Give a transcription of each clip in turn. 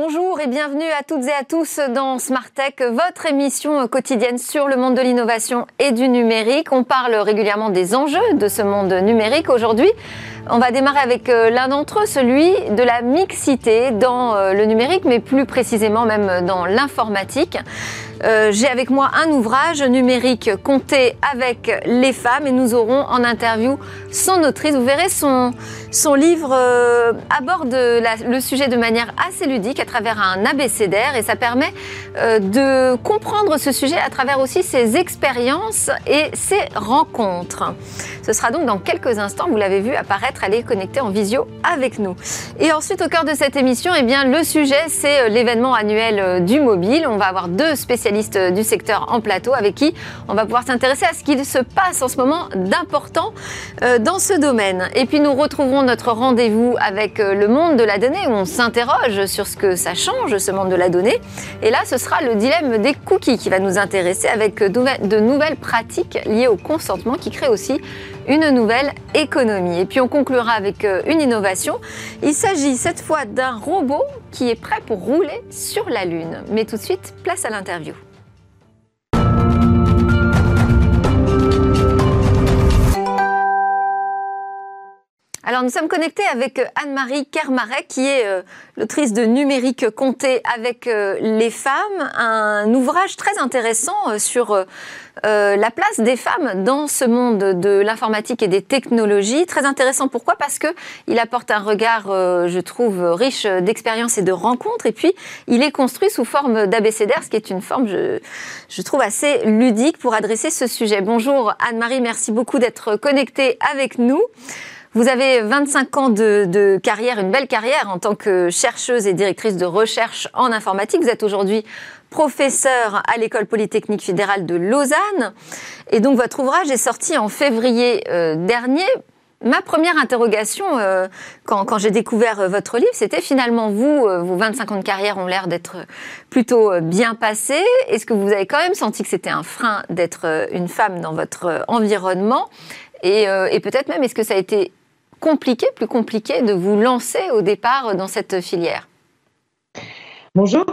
Bonjour et bienvenue à toutes et à tous dans Smart Tech, votre émission quotidienne sur le monde de l'innovation et du numérique. On parle régulièrement des enjeux de ce monde numérique. Aujourd'hui, on va démarrer avec euh, l'un d'entre eux, celui de la mixité dans euh, le numérique, mais plus précisément même dans l'informatique. Euh, j'ai avec moi un ouvrage numérique compté avec les femmes et nous aurons en interview son autrice. Vous verrez, son, livre euh, aborde le sujet de manière assez ludique à travers un abécédaire et ça permet euh, de comprendre ce sujet à travers aussi ses expériences et ses rencontres. Ce sera donc dans quelques instants, vous l'avez vu apparaître, allez connecter en visio avec nous. Et ensuite, au cœur de cette émission, eh le sujet, c'est l'événement annuel du mobile. On va avoir deux spécialistes du secteur en plateau avec qui on va pouvoir s'intéresser à ce qu'il se passe en ce moment d'important euh, dans ce domaine. Et puis nous retrouverons notre rendez-vous avec euh, le monde de la donnée où on s'interroge sur ce que ça change, ce monde de la donnée. Et là, ce sera le dilemme des cookies qui va nous intéresser avec de nouvelles pratiques liées au consentement qui créent aussi une nouvelle économie. Et puis on conclura avec euh, une innovation. Il s'agit cette fois d'un robot qui est prêt pour rouler sur la Lune. Mais tout de suite, place à l'interview. Alors nous sommes connectés avec euh, Anne-Marie Kermarek qui est euh, l'autrice de Numérique compté avec les femmes, un ouvrage très intéressant sur euh, la place des femmes dans ce monde de l'informatique et des technologies. Très intéressant. Pourquoi? Parce que il apporte un regard, euh, je trouve, riche d'expériences et de rencontres. Et puis, il est construit sous forme d'abécédaire, ce qui est une forme, je trouve, assez ludique pour adresser ce sujet. Bonjour Anne-Marie, merci beaucoup d'être connectée avec nous. Vous avez 25 ans de, carrière, une belle carrière en tant que chercheuse et directrice de recherche en informatique. Vous êtes aujourd'hui professeur à l'école polytechnique fédérale de Lausanne. Et donc votre ouvrage est sorti en février euh, dernier. Ma première interrogation, euh, quand, j'ai découvert euh, votre livre, c'était finalement vous, vos 25 ans de carrière ont l'air d'être plutôt bien passés. Est-ce que vous avez quand même senti que c'était un frein d'être une femme dans votre environnement? Et peut-être même, est-ce que ça a été compliqué, plus compliqué, de vous lancer au départ dans cette filière? Bonjour.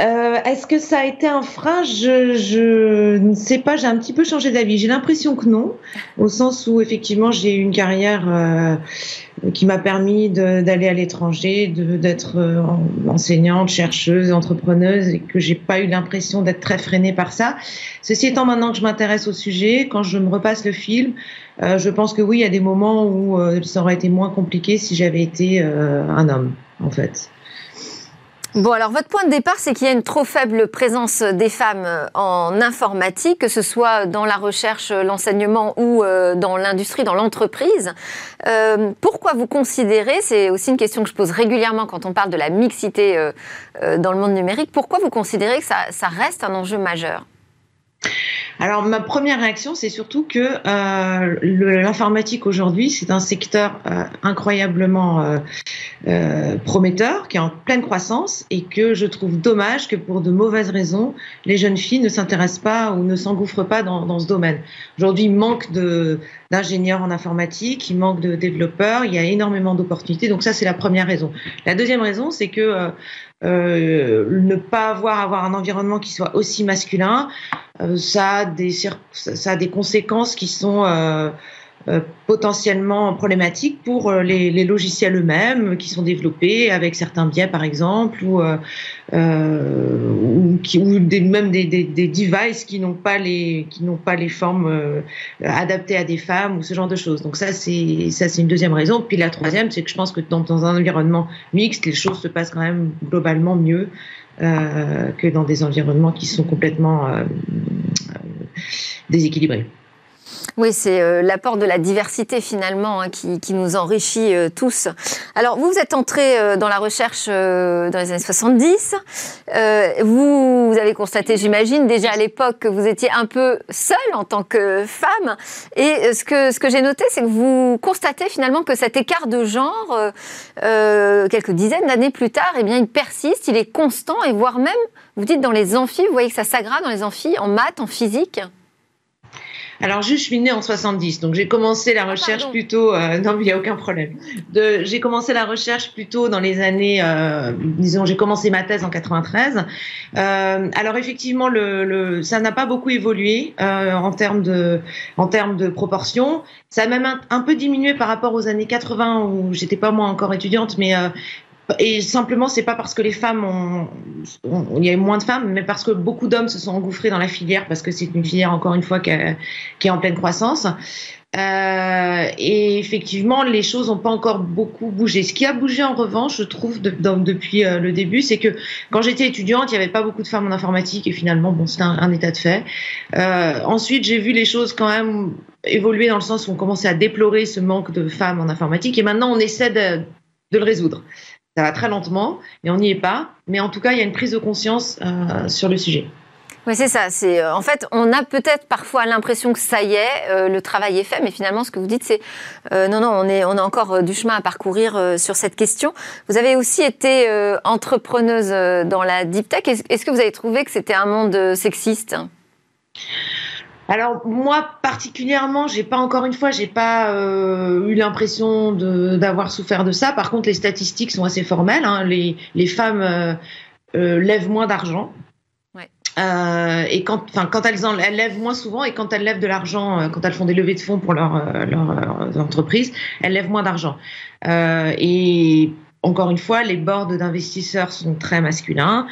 Euh, est-ce que ça a été un frein? Je, ne sais pas, j'ai un petit peu changé d'avis. J'ai l'impression que non, au sens où effectivement j'ai eu une carrière euh, qui m'a permis d'aller à l'étranger, d'être euh, enseignante, chercheuse, entrepreneuse, et que j'ai pas eu l'impression d'être très freinée par ça. Ceci étant, maintenant que je m'intéresse au sujet, quand je me repasse le film, je pense que oui, il y a des moments où ça aurait été moins compliqué si j'avais été un homme, en fait. Bon, alors votre point de départ, c'est qu'il y a une trop faible présence des femmes euh, en informatique, que ce soit dans la recherche, l'enseignement ou euh, dans l'industrie, dans l'entreprise. Euh, pourquoi vous considérez, c'est aussi une question que je pose régulièrement quand on parle de la mixité dans le monde numérique, pourquoi vous considérez que ça reste un enjeu majeur? Alors ma première réaction, c'est surtout que euh, l'informatique aujourd'hui, c'est un secteur euh, incroyablement euh, prometteur, qui est en pleine croissance, et que je trouve dommage que pour de mauvaises raisons, les jeunes filles ne s'intéressent pas ou ne s'engouffrent pas dans, dans, ce domaine. Aujourd'hui, il manque d'ingénieurs en informatique, il manque de développeurs, il y a énormément d'opportunités. Donc ça, c'est la première raison. La deuxième raison, c'est que euh, ne pas avoir avoir un environnement qui soit aussi masculin, euh, ça a des ça a des conséquences qui sont euh, potentiellement problématiques pour euh, les, les logiciels eux-mêmes qui sont développés avec certains biais par exemple ou, euh, ou, qui, ou des, même des, des, des, devices qui n'ont pas les qui n'ont pas les formes adaptées à des femmes ou ce genre de choses. Donc ça c'est ça c'est une deuxième raison. Puis la troisième c'est que je pense que dans, dans, un environnement mixte les choses se passent quand même globalement mieux euh, que dans des environnements qui sont complètement euh, déséquilibrés. Oui, c'est euh, l'apport de la diversité finalement hein, qui, nous enrichit euh, tous. Alors vous, vous êtes entré euh, dans la recherche dans les années 70. Vous, vous, avez constaté, j'imagine, déjà à l'époque que vous étiez un peu seule en tant que femme. Et ce que, ce que j'ai noté, c'est que vous constatez finalement que cet écart de genre, quelques dizaines d'années plus tard, eh bien, il persiste, il est constant et voire même, vous dites dans les amphis, vous voyez que ça s'aggrave dans les amphis, en maths, en physique? Alors, juste, je suis née en 70, donc j'ai commencé la ah, recherche plutôt. Euh, non, il n'y a aucun problème. J'ai commencé la recherche plutôt dans les années. Euh, disons, j'ai commencé ma thèse en 93. Euh, alors, effectivement, le, le ça n'a pas beaucoup évolué euh, en termes de, en termes de proportion. Ça a même un, un, peu diminué par rapport aux années 80 où j'étais pas moi encore étudiante, mais euh, et simplement, c'est pas parce que les femmes ont, il y a moins de femmes, mais parce que beaucoup d'hommes se sont engouffrés dans la filière, parce que c'est une filière encore une fois qui, est en pleine croissance. Euh, et effectivement, les choses n'ont pas encore beaucoup bougé. Ce qui a bougé en revanche, je trouve, depuis euh, le début, c'est que quand j'étais étudiante, il n'y avait pas beaucoup de femmes en informatique et finalement, bon, c'est un, état de fait. Euh, ensuite, j'ai vu les choses quand même évoluer dans le sens où on commençait à déplorer ce manque de femmes en informatique et maintenant on essaie de, de le résoudre. Ça va très lentement, mais on n'y est pas. Mais en tout cas, il y a une prise de conscience euh, sur le sujet. Oui, c'est ça. C'est euh, en fait, on a peut-être parfois l'impression que ça y est, euh, le travail est fait, mais finalement, ce que vous dites, c'est non, non, on est, on a encore du chemin à parcourir sur cette question. Vous avez aussi été entrepreneuse dans la deep tech. Est-ce que vous avez trouvé que c'était un monde sexiste? Alors moi particulièrement, j'ai pas encore une fois, j'ai pas euh, eu l'impression d'avoir souffert de ça. Par contre, les statistiques sont assez formelles. Hein. Les, les, femmes euh, euh, lèvent moins d'argent. Ouais. Et quand, enfin, quand elles, en, elles lèvent moins souvent et quand elles lèvent de l'argent, quand elles font des levées de fonds pour leur, leur, entreprise, elles lèvent moins d'argent. et encore une fois, les boards d'investisseurs sont très masculins.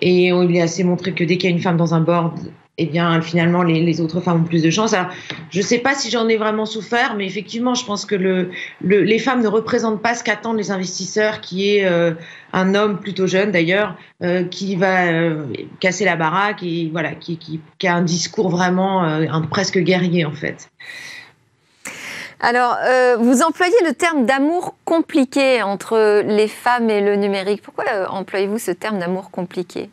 Et il est assez montré que dès qu'il y a une femme dans un board, eh bien, finalement, les, autres femmes ont plus de chance. Alors, je ne sais pas si j'en ai vraiment souffert, mais effectivement, je pense que le, les femmes ne représentent pas ce qu'attendent les investisseurs, qui est euh, un homme plutôt jeune d'ailleurs, euh, qui va euh, casser la baraque et voilà, qui, a un discours vraiment presque guerrier en fait. Alors, vous employez le terme d'amour compliqué entre les femmes et le numérique. Pourquoi employez-vous ce terme d'amour compliqué?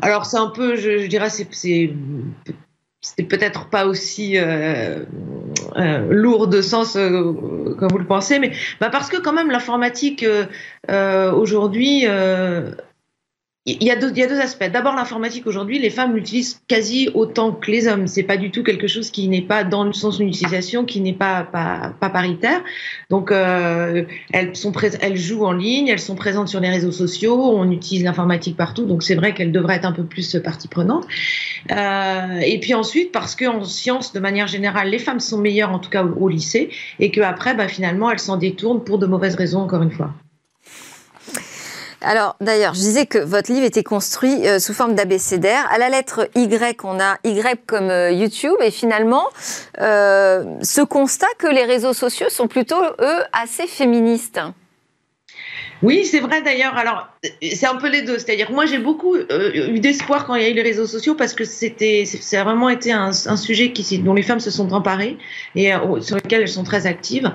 Alors c'est un peu, je, dirais, c'est peut-être pas aussi euh, euh, lourd de sens euh, comme vous le pensez, mais bah parce que quand même l'informatique aujourd'hui il y, a deux, il y a deux aspects. D'abord, l'informatique aujourd'hui, les femmes l'utilisent quasi autant que les hommes. C'est pas du tout quelque chose qui n'est pas dans le sens d'une utilisation qui n'est pas, pas, pas paritaire. Donc, euh, elles sont elles jouent en ligne, elles sont présentes sur les réseaux sociaux. On utilise l'informatique partout, donc c'est vrai qu'elles devraient être un peu plus partie prenante. Euh, et puis ensuite, parce qu'en sciences, de manière générale, les femmes sont meilleures, en tout cas au, lycée, et que après, bah, finalement, elles s'en détournent pour de mauvaises raisons, encore une fois. Alors, d'ailleurs, je disais que votre livre était construit euh, sous forme d'abécédaire. À la lettre Y, on a Y comme euh, YouTube. Et finalement, euh, ce constat que les réseaux sociaux sont plutôt, eux, assez féministes. Oui, c'est vrai d'ailleurs. Alors, c'est un peu les deux. C'est-à-dire, moi, j'ai beaucoup euh, eu d'espoir quand il y a eu les réseaux sociaux parce que c'était, ça a vraiment été un, sujet dont les femmes se sont emparées et euh, sur lequel elles sont très actives.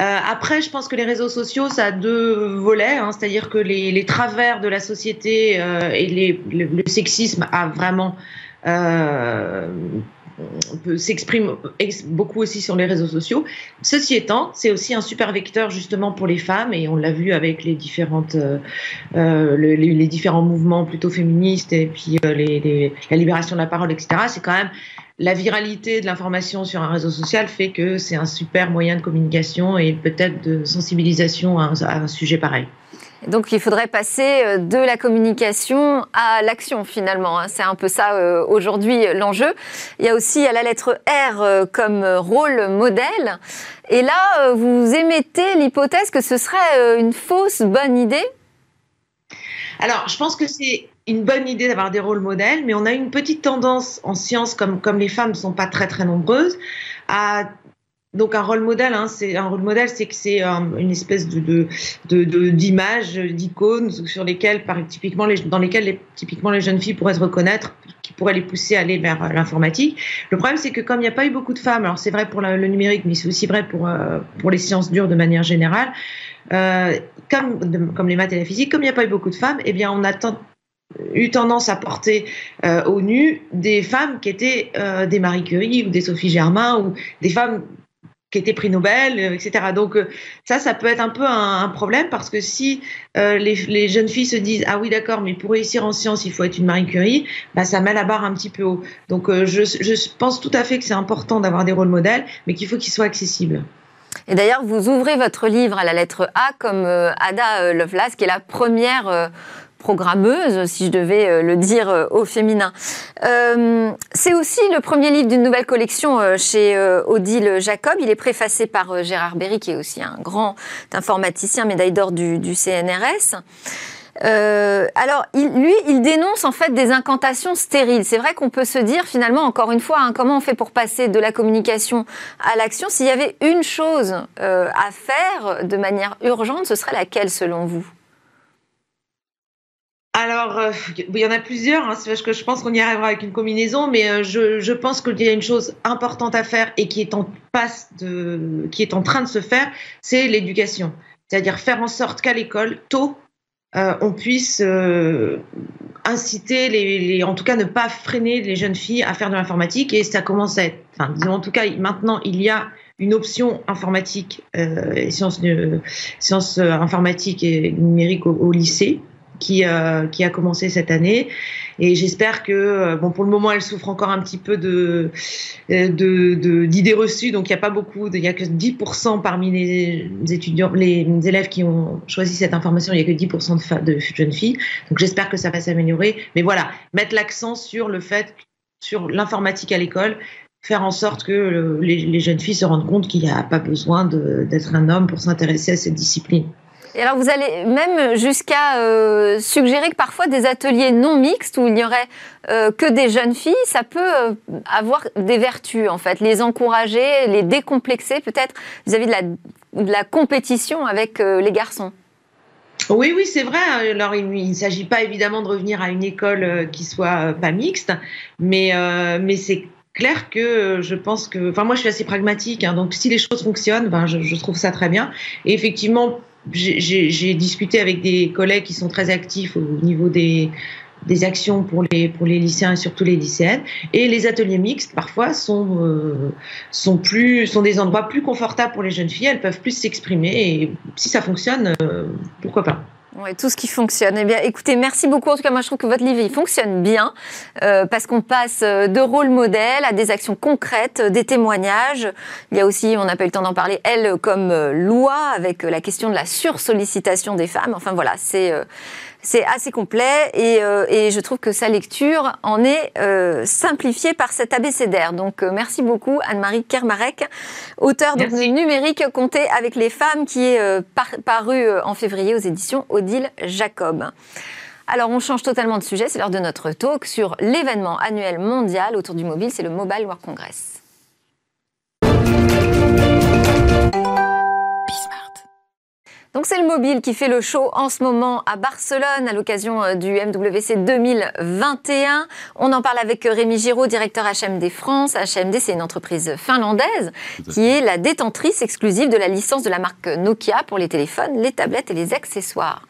Euh, après, je pense que les réseaux sociaux, ça a deux volets. Hein. c'est-à-dire que les, travers de la société et les, le, sexisme a vraiment s'exprime beaucoup aussi sur les réseaux sociaux. Ceci étant, c'est aussi un super vecteur justement pour les femmes et on l'a vu avec les différentes, euh, euh les, différents mouvements plutôt féministes et puis euh, la libération de la parole, etc. C'est quand même la viralité de l'information sur un réseau social fait que c'est un super moyen de communication et peut-être de sensibilisation à un sujet pareil. Donc il faudrait passer euh, de la communication à l'action finalement. Hein. C'est un peu ça euh, aujourd'hui l'enjeu. Il y a aussi à la lettre R euh, comme rôle modèle. Et là, vous émettez l'hypothèse que ce serait une fausse bonne idée Alors je pense que c'est une bonne idée d'avoir des rôles modèles, mais on a une petite tendance en science, comme, comme les femmes ne sont pas très très nombreuses, à donc un rôle modèle, hein, c'est un rôle modèle, c'est que c'est euh, une espèce de d'image, de, d'icônes sur lesquelles, typiquement, dans lesquelles les, typiquement les jeunes filles pourraient se reconnaître, qui pourraient les pousser à aller vers euh, l'informatique. Le problème, c'est que comme il n'y a pas eu beaucoup de femmes, alors c'est vrai pour le numérique, mais c'est aussi vrai pour euh, pour les sciences dures de manière générale, comme comme les maths et la physique, comme il n'y a pas eu beaucoup de femmes, eh bien on a eu tendance à porter au nu des femmes qui étaient des Marie Curie ou des Sophie Germain ou des femmes qui était prix Nobel, euh, etc. Donc euh, ça, ça peut être un peu un, problème parce que si euh, les, jeunes filles se disent ah oui d'accord, mais pour réussir en sciences il faut être une Marie Curie, bah ça met la barre un petit peu haut. Donc je, je pense tout à fait que c'est important d'avoir des rôles modèles, mais qu'il faut qu'ils soient accessibles. Et d'ailleurs, vous ouvrez votre livre à la lettre A comme Ada Lovelace, qui est la première programmeuse, si je devais euh, le dire euh, au féminin. Euh, c'est aussi le premier livre d'une nouvelle collection chez Odile Jacob. Il est préfacé par Gérard Berry, qui est aussi un grand informaticien, médaille d'or du, CNRS. alors, lui, il dénonce en fait des incantations stériles. C'est vrai qu'on peut se dire finalement, encore une fois, hein, comment on fait pour passer de la communication à l'action? S'il y avait une chose à faire de manière urgente, ce serait laquelle selon vous? Alors, euh, il y en a plusieurs, hein, parce que je pense qu'on y arrivera avec une combinaison, mais euh, je, pense qu'il y a une chose importante à faire et qui est en passe qui est en train de se faire, c'est l'éducation. C'est-à-dire faire en sorte qu'à l'école, tôt, euh, on puisse inciter, les, en tout cas ne pas freiner les jeunes filles à faire de l'informatique. Et ça commence à être, enfin, disons en tout cas, maintenant, il y a une option informatique, sciences, sciences informatiques et numériques au lycée qui, euh, qui a commencé cette année. Et j'espère que, euh, bon, pour le moment, elle souffre encore un petit peu euh, d'idées reçues. Donc, il n'y a pas beaucoup, il n'y a que 10% parmi les étudiants, les élèves qui ont choisi cette information, il n'y a que 10% de, jeunes filles. Donc, j'espère que ça va s'améliorer. Mais voilà, mettre l'accent sur le fait, sur l'informatique à l'école, faire en sorte que les, jeunes filles se rendent compte qu'il n'y a pas besoin d'être un homme pour s'intéresser à cette discipline. Et alors vous allez même jusqu'à euh, suggérer que parfois des ateliers non mixtes où il n'y aurait euh, que des jeunes filles, ça peut euh, avoir des vertus en fait, les encourager, les décomplexer peut-être vis-à-vis de la, compétition avec les garçons. Oui, oui, c'est vrai. Alors, il ne s'agit pas évidemment de revenir à une école qui soit pas mixte, mais, mais c'est clair que je pense que, enfin moi je suis assez pragmatique, hein, donc si les choses fonctionnent, ben je, je, trouve ça très bien. Et effectivement, j'ai discuté avec des collègues qui sont très actifs au niveau des, des actions pour les, pour les lycéens et surtout les lycéennes. Et les ateliers mixtes, parfois, sont, euh, sont, plus, sont des endroits plus confortables pour les jeunes filles. Elles peuvent plus s'exprimer. Et si ça fonctionne, euh, pourquoi pas oui, tout ce qui fonctionne. Eh bien, écoutez, merci beaucoup. En tout cas, moi, je trouve que votre livre, il fonctionne bien euh, parce qu'on passe euh, de rôle modèle à des actions concrètes, des témoignages. Il y a aussi, on n'a pas eu le temps d'en parler, elle comme euh, loi avec la question de la sursollicitation des femmes. Enfin, voilà, c'est c'est assez complet et, euh, et, je trouve que sa lecture en est euh, simplifiée par cet abécédaire. Donc euh, merci beaucoup Anne-Marie Kermarek, auteure de numérique compté avec les femmes qui est paru en février aux éditions Odile Jacob. Alors on change totalement de sujet, c'est l'heure de notre talk sur l'événement annuel mondial autour du mobile, c'est le Mobile World Congress. Donc c'est le mobile qui fait le show en ce moment à Barcelone à l'occasion euh, du MWC 2021. On en parle avec euh, Rémi Giraud, directeur HMD France. HMD, c'est une entreprise finlandaise qui est la détentrice exclusive de la licence de la marque Nokia pour les téléphones, les tablettes et les accessoires.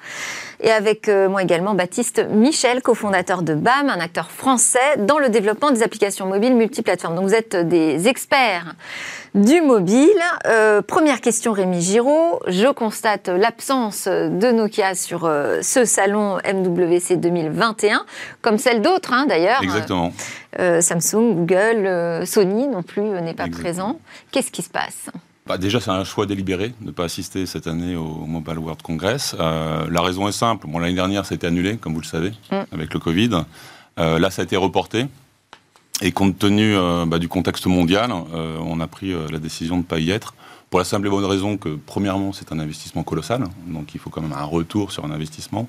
Et avec euh, moi également Baptiste Michel, cofondateur de BAM, un acteur français dans le développement des applications mobiles multiplateformes. Donc vous êtes des experts du mobile. Euh, première question, Rémi Giraud. Je constate l'absence de Nokia sur euh, ce salon MWC 2021, comme celle d'autres hein, d'ailleurs. Exactement. Euh, Samsung, Google, Sony non plus n'est pas présent. Qu'est-ce qui se passe? Bah déjà, c'est un choix délibéré de ne pas assister cette année au Mobile World Congress. la raison est simple. Bon, L'année dernière, ça a été annulé, comme vous le savez, mm. avec le Covid. là, ça a été reporté. Et compte tenu euh, bah, du contexte mondial, euh, on a pris euh, la décision de ne pas y être. Pour la simple et bonne raison que, premièrement, c'est un investissement colossal, donc il faut quand même un retour sur un investissement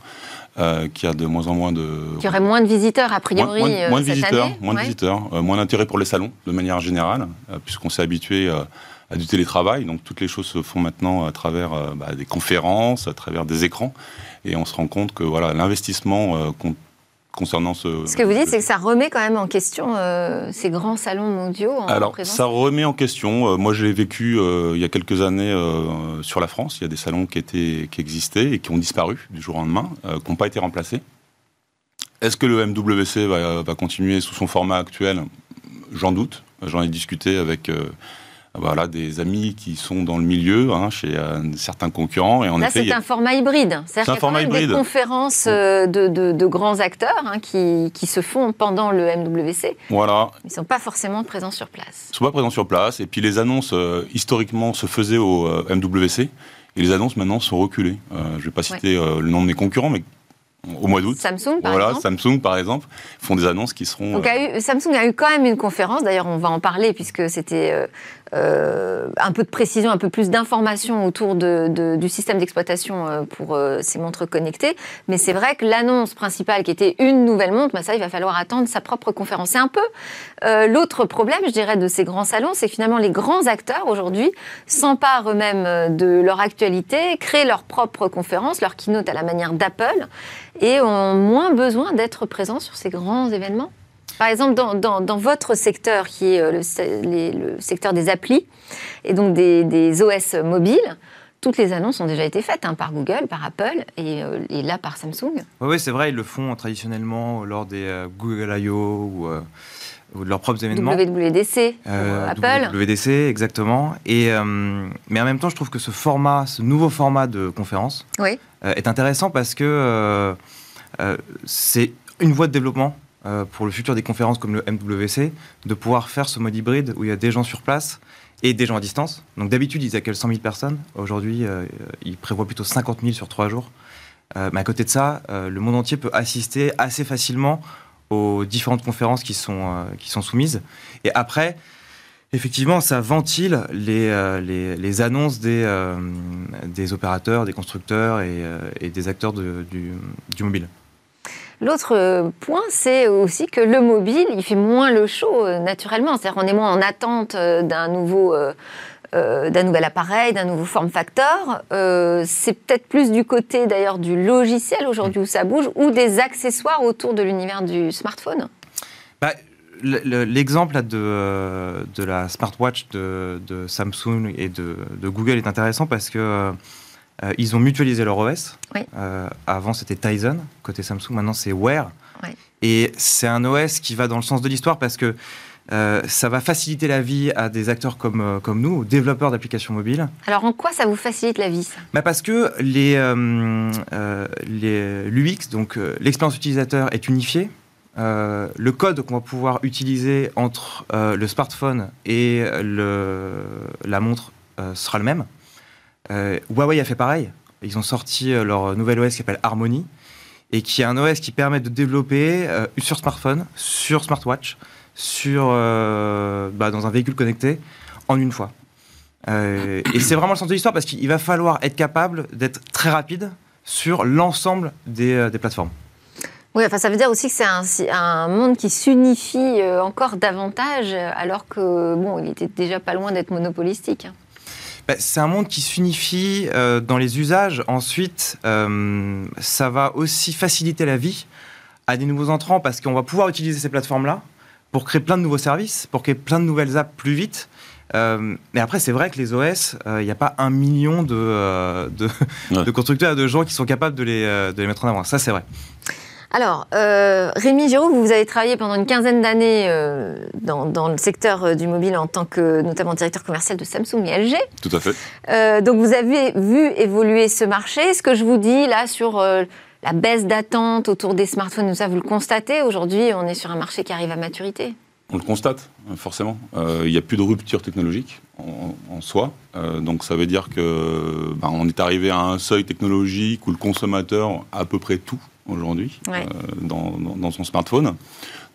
qui a de moins en moins de. Qui aurait moins de visiteurs, a priori, moins, moins, de visiteurs, Moins de visiteurs, moins d'intérêt pour les salons, de manière générale, puisqu'on s'est habitué à du télétravail, donc toutes les choses se font maintenant à travers bah, des conférences, à travers des écrans, et on se rend compte que voilà, l'investissement compte concernant ce. Ce que vous dites, c'est que ça remet quand même en question euh, ces grands salons mondiaux. En Alors, ça remet en question. Euh, moi, je l'ai vécu euh, il y a quelques années sur la France. Il y a des salons qui, étaient, qui existaient et qui ont disparu du jour au lendemain, qui n'ont pas été remplacés. Est-ce que le MWC va, va, continuer sous son format actuel? J'en doute. J'en ai discuté avec voilà, des amis qui sont dans le milieu, hein, chez euh, certains concurrents. Et en Là, c'est un format hybride. C'est un format hybride. des conférences euh, de, de, grands acteurs hein, qui, qui, se font pendant le MWC. Voilà. Ils ne sont pas forcément présents sur place. Ils ne sont pas présents sur place. Et puis les annonces, euh, historiquement, se faisaient au MWC. Et les annonces, maintenant, sont reculées. je ne vais pas citer le nom de mes concurrents, mais au mois d'août. Samsung, par voilà, exemple. Samsung, par exemple, font des annonces qui seront. Donc, Samsung a eu quand même une conférence. D'ailleurs, on va en parler puisque c'était un peu de précision, un peu plus d'informations autour du système d'exploitation euh, pour euh, ces montres connectées. Mais c'est vrai que l'annonce principale, qui était une nouvelle montre, bah ça, il va falloir attendre sa propre conférence. C'est un peu l'autre problème, je dirais, de ces grands salons, c'est que finalement, les grands acteurs aujourd'hui s'emparent eux-mêmes de leur actualité, créent leur propre conférence, leur keynote à la manière d'Apple, et ont moins besoin d'être présents sur ces grands événements. Par exemple, dans, votre secteur, qui est euh, le, secteur des applis, et donc des, OS mobiles, toutes les annonces ont déjà été faites hein, par Google, par Apple euh, et, là par Samsung. Oui, c'est vrai, ils le font traditionnellement lors des euh, Google I.O. ou, de leurs propres événements. WWDC, Apple. WWDC, exactement. Et, mais en même temps, je trouve que ce format, ce nouveau format de conférence est intéressant parce que c'est une voie de développement euh, pour le futur des conférences comme le MWC, de pouvoir faire ce mode hybride où il y a des gens sur place et des gens à distance. Donc d'habitude, ils accueillent 100 000 personnes. Aujourd'hui, euh, ils prévoient plutôt 50 000 sur trois jours. Euh, mais à côté de ça, le monde entier peut assister assez facilement aux différentes conférences qui sont, qui sont soumises. Et après, effectivement, ça ventile les, les, annonces des, des opérateurs, des constructeurs et, des acteurs du, du mobile. L'autre euh, point, c'est aussi que le mobile, il fait moins le show euh, naturellement. C'est-à-dire qu'on est moins en attente euh, d'un nouveau, d'un nouvel appareil, d'un nouveau form factor. c'est peut-être plus du côté d'ailleurs du logiciel aujourd'hui où ça bouge, ou des accessoires autour de l'univers du smartphone. Bah, L'exemple de, de la smartwatch de, Samsung et de, Google est intéressant parce que euh, ils ont mutualisé leur OS. Euh, avant, c'était Tizen, côté Samsung. Maintenant, c'est Wear. Et c'est un OS qui va dans le sens de l'histoire parce que euh, ça va faciliter la vie à des acteurs comme, comme nous, aux développeurs d'applications mobiles. Alors en quoi ça vous facilite la vie bah Parce que les, l'UX, donc l'expérience utilisateur, est unifiée. le code qu'on va pouvoir utiliser entre le smartphone et le, la montre sera le même. Euh, Huawei a fait pareil. Ils ont sorti euh, leur nouvelle OS qui s'appelle Harmony et qui est un OS qui permet de développer euh, sur smartphone, sur smartwatch, sur, bah, dans un véhicule connecté en une fois. et c'est vraiment le sens de l'histoire parce qu'il va falloir être capable d'être très rapide sur l'ensemble des, plateformes. Oui, enfin, ça veut dire aussi que c'est un, un, monde qui s'unifie encore davantage, alors que bon, il était déjà pas loin d'être monopolistique. Bah, c'est un monde qui s'unifie euh, dans les usages. Ensuite, euh, ça va aussi faciliter la vie à des nouveaux entrants parce qu'on va pouvoir utiliser ces plateformes-là pour créer plein de nouveaux services, pour créer plein de nouvelles apps plus vite. Euh, mais après, c'est vrai que les OS, il n'y a pas un million de, de, constructeurs et de gens qui sont capables de les, de les mettre en avant. Ça, c'est vrai. Alors, euh, Rémi Giraud, vous avez travaillé pendant une quinzaine d'années euh, dans, le secteur euh, du mobile en tant que notamment directeur commercial de Samsung et LG. Tout à fait. Euh, donc vous avez vu évoluer ce marché. Ce que je vous dis là sur la baisse d'attente autour des smartphones, ça vous le constatez aujourd'hui, on est sur un marché qui arrive à maturité on le constate, forcément. Il n'y a plus de rupture technologique en, soi. donc ça veut dire que ben, on est arrivé à un seuil technologique où le consommateur a à peu près tout aujourd'hui euh, dans, son smartphone.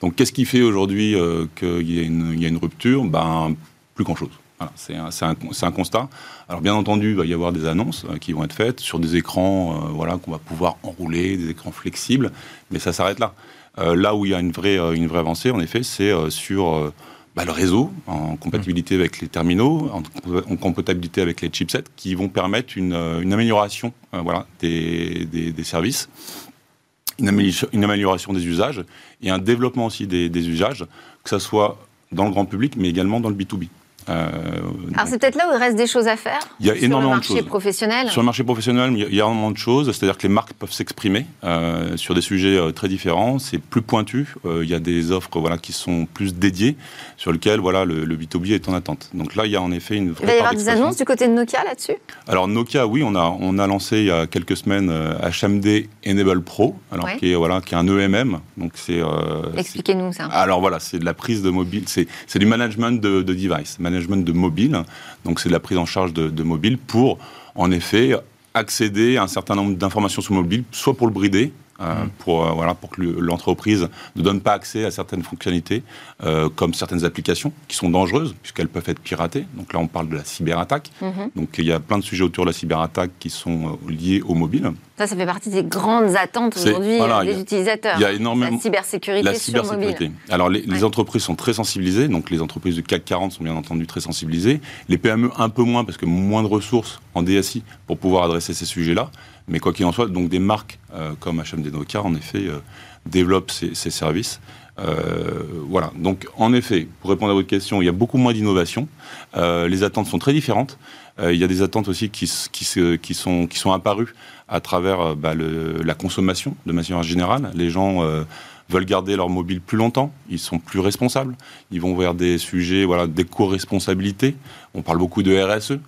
Donc qu'est-ce qui fait aujourd'hui euh, qu'il y, a une rupture? Ben, Plus grand-chose. c'est un, constat. Alors bien entendu, il va y avoir des annonces euh, qui vont être faites sur des écrans voilà, qu'on va pouvoir enrouler, des écrans flexibles, mais ça s'arrête là. là où il y a une vraie, une vraie avancée, en effet, c'est sur bah, le réseau, en compatibilité avec les terminaux, en, compatibilité avec les chipsets, qui vont permettre une, amélioration voilà, des, des services une amélioration des usages et un développement aussi des, usages, que ce soit dans le grand public, mais également dans le B2B. Euh, Alors c'est peut-être là où il reste des choses à faire. Il y a énormément de choses. Sur le marché professionnel. Sur le marché professionnel, il y a énormément de choses. C'est-à-dire que les marques peuvent s'exprimer euh, sur des sujets euh, très différents. C'est plus pointu. il y a des offres voilà qui sont plus dédiées, sur lesquelles voilà le, le B2B est en attente. Donc là, il y a en effet une vraie. Il va y avoir des annonces du côté de Nokia là-dessus? Alors Nokia, oui, on a on a lancé il y a quelques semaines HMD Enable Pro, alors qui est voilà qui est un EMM. Donc c'est. Expliquez-nous ça. Alors voilà, c'est de la prise de mobile, c'est du management de, de device management de mobile. Donc c'est de la prise en charge de, mobile pour, en effet, accéder à un certain nombre d'informations sur mobile, soit pour le brider, euh, pour, euh, voilà, pour que l'entreprise ne donne pas accès à certaines fonctionnalités, euh, comme certaines applications qui sont dangereuses, puisqu'elles peuvent être piratées. Donc là, on parle de la cyberattaque. Mhm. Donc il y a plein de sujets autour de la cyberattaque qui sont liés au mobile. Ça, ça fait partie des grandes attentes aujourd'hui des utilisateurs. Il y a énormément la cybersécurité, la cybersécurité. Alors les, les, entreprises sont très sensibilisées, donc les entreprises du CAC 40 sont bien entendu très sensibilisées. Les PME un peu moins parce que moins de ressources en DSI pour pouvoir adresser ces sujets-là. Mais quoi qu'il en soit, donc des marques euh, comme HMD Nokia, en effet, euh, développent ces, services. Euh, voilà. Donc, en effet, pour répondre à votre question, il y a beaucoup moins d'innovation. les attentes sont très différentes. il y a des attentes aussi qui, qui, qui, sont, qui sont apparues à travers bah, le, la consommation de manière générale. Les gens veulent garder leur mobile plus longtemps, ils sont plus responsables, ils vont vers des sujets voilà, d'éco-responsabilité. On parle beaucoup de RSE,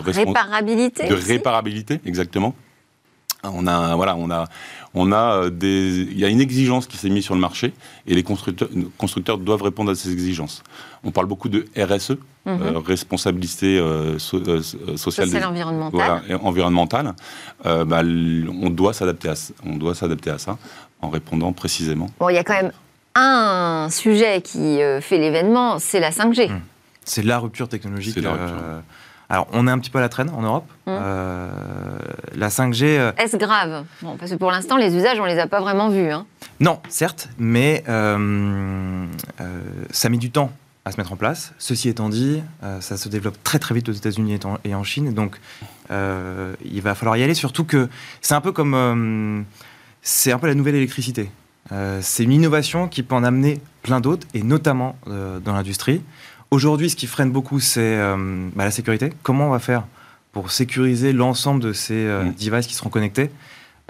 réparabilité. De réparabilité, exactement. On a, voilà, on a, on a euh, des, il y a une exigence qui s'est mise sur le marché et les constructeurs, constructeurs doivent répondre à ces exigences. On parle beaucoup de RSE, mhm. euh, responsabilité euh, sociale, et environnementale. Voilà, environnementale. Bah, on doit s'adapter à, on doit s'adapter à ça en répondant précisément. Bon, il y a quand même un sujet qui fait l'événement, c'est la 5G. Mmh. C'est la rupture technologique. La rupture. Alors, on est un petit peu à la traîne en Europe. Hum. Euh, la 5G. Euh, Est-ce grave? Bon, Parce que pour l'instant, les usages, on ne les a pas vraiment vus. Hein. Non, certes, mais euh, ça met du temps à se mettre en place. Ceci étant dit, ça se développe très très vite aux États-Unis et en Chine. Donc, il va falloir y aller. Surtout que c'est un peu comme. c'est un peu la nouvelle électricité. c'est une innovation qui peut en amener plein d'autres, et notamment dans l'industrie. Aujourd'hui, ce qui freine beaucoup, c'est euh, bah, la sécurité. Comment on va faire pour sécuriser l'ensemble de ces euh, mm. devices qui seront connectés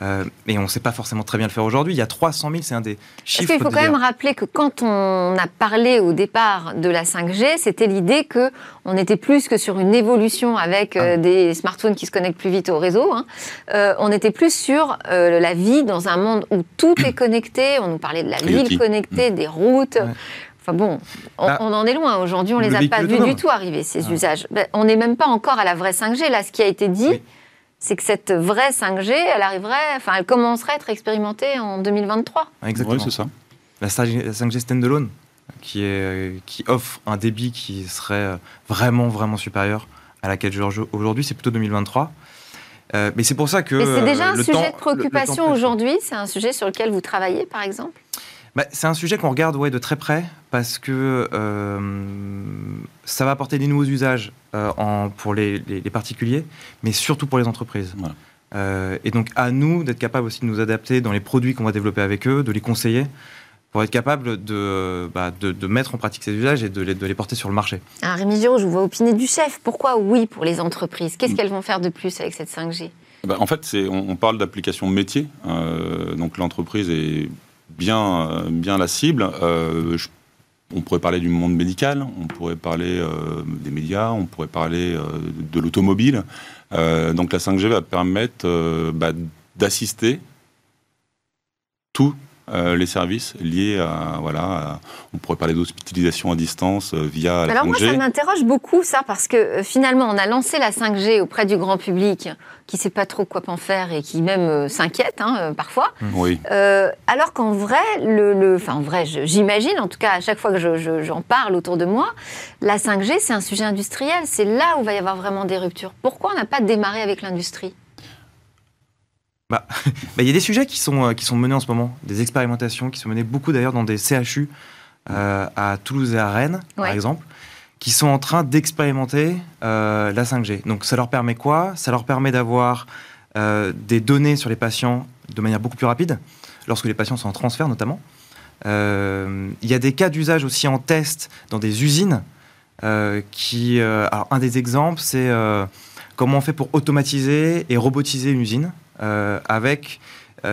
euh, et on ne sait pas forcément très bien le faire aujourd'hui. Il y a 300 000, c'est un des chiffres. Il faut quand même rappeler que quand on a parlé au départ de la 5G, c'était l'idée que on était plus que sur une évolution avec ah. des smartphones qui se connectent plus vite au réseau. Hein. on était plus sur la vie dans un monde où tout est connecté. On nous parlait de la ville connectée, mm. des routes. Bon, bah, on, en est loin. Aujourd'hui, on ne les a pas vus du tout arriver, ces ah. usages. Ben, on n'est même pas encore à la vraie 5G. Là, ce qui a été dit, c'est que cette vraie 5G, elle arriverait, enfin, elle commencerait à être expérimentée en 2023. Exactement. c'est ça. La 5G standalone, qui, est, qui offre un débit qui serait vraiment, vraiment supérieur à la 4G aujourd'hui, c'est plutôt 2023. Euh, mais c'est pour ça que. Mais c'est déjà un sujet de préoccupation aujourd'hui. C'est un sujet sur lequel vous travaillez, par exemple? Bah, c'est un sujet qu'on regarde ouais, de très près parce que euh, ça va apporter des nouveaux usages euh, en, pour les, particuliers, mais surtout pour les entreprises. Euh, et donc à nous d'être capables aussi de nous adapter dans les produits qu'on va développer avec eux, de les conseiller pour être capable de, bah, de, mettre en pratique ces usages et de les, de les porter sur le marché. Alors Rémi Giraud, je vous vois opiner du chef. Pourquoi oui pour les entreprises? Qu'est-ce mm. qu'elles vont faire de plus avec cette 5G bah, En fait, on, on, parle d'application métier. donc l'entreprise est bien, euh, bien la cible. Euh, on pourrait parler du monde médical, on pourrait parler euh, des médias, on pourrait parler de l'automobile. donc la 5G va permettre bah, d'assister tous les services liés à voilà on pourrait parler d'hospitalisation à distance via la Alors moi ça m'interroge beaucoup ça parce que finalement on a lancé la 5G auprès du grand public qui ne sait pas trop quoi en faire et qui même euh, s'inquiète hein, euh, parfois. Oui. Euh, alors qu'en vrai, le, enfin en vrai, j'imagine, en tout cas à chaque fois que j'en parle autour de moi, la 5G c'est un sujet industriel. C'est là où va y avoir vraiment des ruptures. Pourquoi on n'a pas démarré avec l'industrie? Bah, bah, il y a des sujets qui sont, qui sont menés en ce moment, des expérimentations qui sont menées beaucoup d'ailleurs dans des CHU à Toulouse et à Rennes, par exemple qui sont en train d'expérimenter euh, la 5G. Donc ça leur permet quoi? Ça leur permet d'avoir euh, des données sur les patients de manière beaucoup plus rapide, lorsque les patients sont en transfert notamment. Euh, il y a des cas d'usage aussi en test dans des usines qui, alors un des exemples, c'est comment on fait pour automatiser et robotiser une usine avec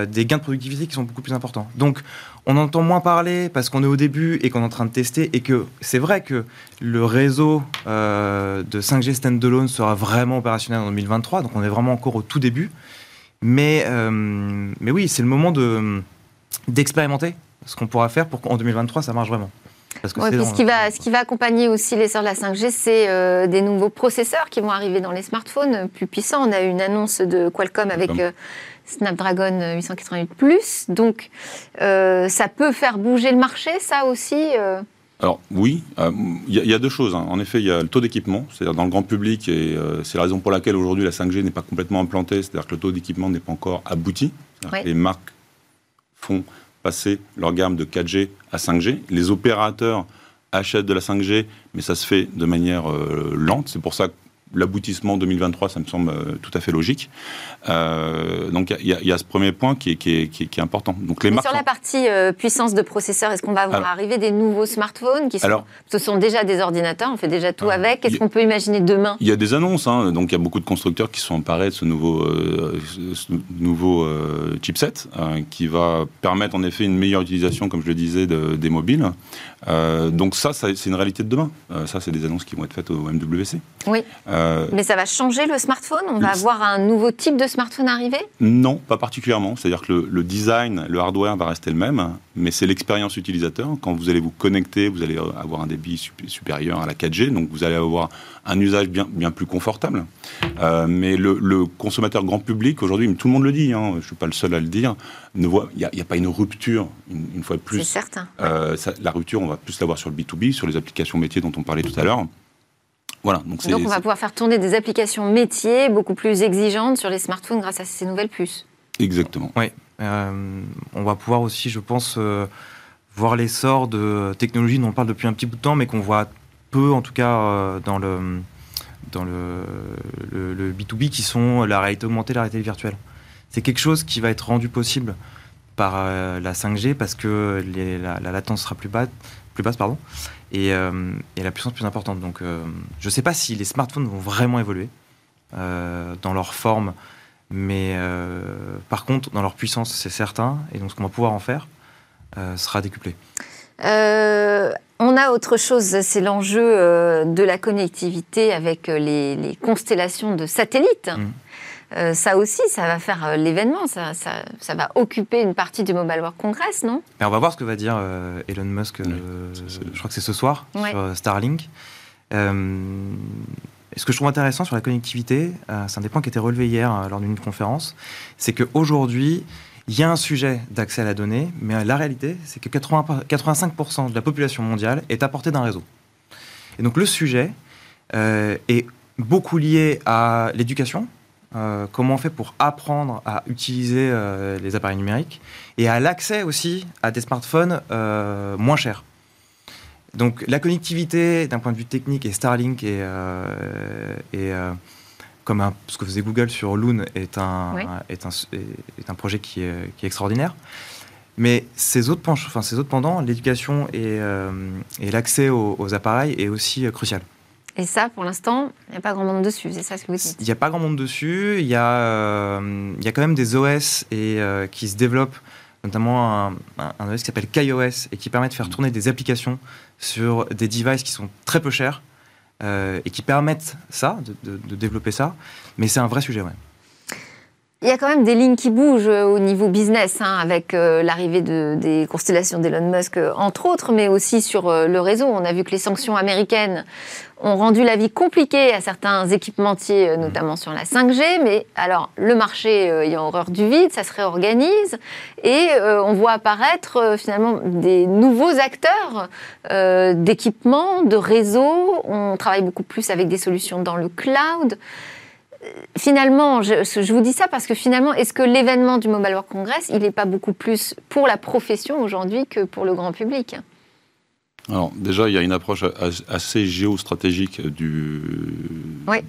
des gains de productivité qui sont beaucoup plus importants. Donc, on entend moins parler parce qu'on est au début et qu'on est en train de tester et que c'est vrai que le réseau euh, de 5G standalone sera vraiment opérationnel en 2023, donc on est vraiment encore au tout début. Mais, euh, mais oui, c'est le moment de, d'expérimenter ce qu'on pourra faire pour qu'en 2023 ça marche vraiment. Parce que ce, qui va, ce qui va accompagner aussi l'essor de la 5G, c'est euh, des nouveaux processeurs qui vont arriver dans les smartphones plus puissants. On a eu une annonce de Qualcomm avec Snapdragon 888 Plus. Donc, euh, ça peut faire bouger le marché, ça aussi euh alors oui, euh, il y, a deux choses. Hein. En effet, il y a le taux d'équipement, c'est-à-dire dans le grand public, et c'est la raison pour laquelle aujourd'hui la 5G n'est pas complètement implantée, c'est-à-dire que le taux d'équipement n'est pas encore abouti. Les marques font passer leur gamme de 4G à 5G. Les opérateurs achètent de la 5G, mais ça se fait de manière lente. C'est pour ça l'aboutissement 2023, ça me semble euh, tout à fait logique. Euh, donc il y, a ce premier point qui est, qui est, qui est, important. Donc les sur la partie euh, puissance de processeur, est-ce qu'on va voir arriver des nouveaux smartphones qui sont, alors, ce sont déjà des ordinateurs, on fait déjà tout avec. Qu'est-ce qu'on peut imaginer demain Il y a des annonces, hein, donc il y a beaucoup de constructeurs qui sont emparés de ce nouveau, nouveau chipset qui va permettre en effet une meilleure utilisation, comme je le disais, des mobiles. Donc ça, ça c'est une réalité de demain. ça, c'est des annonces qui vont être faites au MWC. Oui. Euh, Mais ça va changer le smartphone? On va avoir un nouveau type de smartphone arriver? Non, pas particulièrement. C'est-à-dire que le, design, le hardware va rester le même, mais c'est l'expérience utilisateur. Quand vous allez vous connecter, vous allez avoir un débit supérieur à la 4G, donc vous allez avoir un usage bien, bien plus confortable. Euh, mais le, consommateur grand public, aujourd'hui, tout le monde le dit, hein, je ne suis pas le seul à le dire, il n'y a, pas une rupture, une, fois de plus. C'est certain. Euh, la rupture, on va plus l'avoir sur le B2B, sur les applications métiers dont on parlait tout à l'heure. Voilà, donc, donc on va pouvoir faire tourner des applications métiers beaucoup plus exigeantes sur les smartphones grâce à ces nouvelles puces. Exactement. Oui. Euh, on va pouvoir aussi, je pense, euh, voir l'essor de technologies dont on parle depuis un petit bout de temps, mais qu'on voit peu, en tout cas, euh, dans le dans le, le, B2B, qui sont la réalité augmentée, la réalité virtuelle. C'est quelque chose qui va être rendu possible par la 5G parce que la, la, latence sera plus, basse, plus basse pardon, euh, et, la puissance plus importante. Donc, euh, je ne sais pas si les smartphones vont vraiment évoluer euh, dans leur forme, mais par contre, dans leur puissance, c'est certain. Et donc, ce qu'on va pouvoir en faire sera décuplé. on a autre chose, c'est l'enjeu de la connectivité avec les, constellations de satellites. Mmh. Euh, ça aussi, ça va faire euh, l'événement, ça, ça, va occuper une partie du Mobile World Congress, non? On va voir ce que va dire euh, Elon Musk, je crois que c'est ce soir, sur Starlink. ce que je trouve intéressant sur la connectivité, c'est un des points qui a été relevé hier lors d'une conférence, c'est qu'aujourd'hui, il y a un sujet d'accès à la donnée, mais la réalité, c'est que 80, 85% de la population mondiale est à portée d'un réseau. Et donc le sujet est beaucoup lié à l'éducation, euh, comment on fait pour apprendre à utiliser euh, les appareils numériques et à l'accès aussi à des smartphones euh, moins chers. Donc la connectivité d'un point de vue technique et Starlink et, comme ce que faisait Google sur Loon est un, est un, est un projet qui est, qui est, extraordinaire. Mais ces autres, enfin, ces autres pendant, l'éducation et, et l'accès aux, aux, appareils est aussi crucial. Et ça, pour l'instant, il n'y a pas grand monde dessus, c'est ça ce que vous dites Il n'y a pas grand monde dessus. Il y, a, euh, il y a quand même des OS et, euh, qui se développent, notamment un, un OS qui s'appelle KaiOS et qui permet de faire tourner des applications sur des devices qui sont très peu chers euh, et qui permettent ça, de, de développer ça. Mais c'est un vrai sujet, ouais. Il y a quand même des lignes qui bougent euh, au niveau business, hein, avec euh, l'arrivée de, des constellations d'Elon Musk, euh, entre autres, mais aussi sur le réseau. On a vu que les sanctions américaines ont rendu la vie compliquée à certains équipementiers, notamment sur la 5G. Mais alors, le marché il y a horreur du vide, ça se réorganise, et on voit apparaître finalement des nouveaux acteurs d'équipements, de réseaux. On travaille beaucoup plus avec des solutions dans le cloud finalement, je, vous dis ça parce que finalement, est-ce que l'événement du Mobile World Congress, il n'est pas beaucoup plus pour la profession aujourd'hui que pour le grand public? Alors déjà, il y a une approche assez géostratégique du,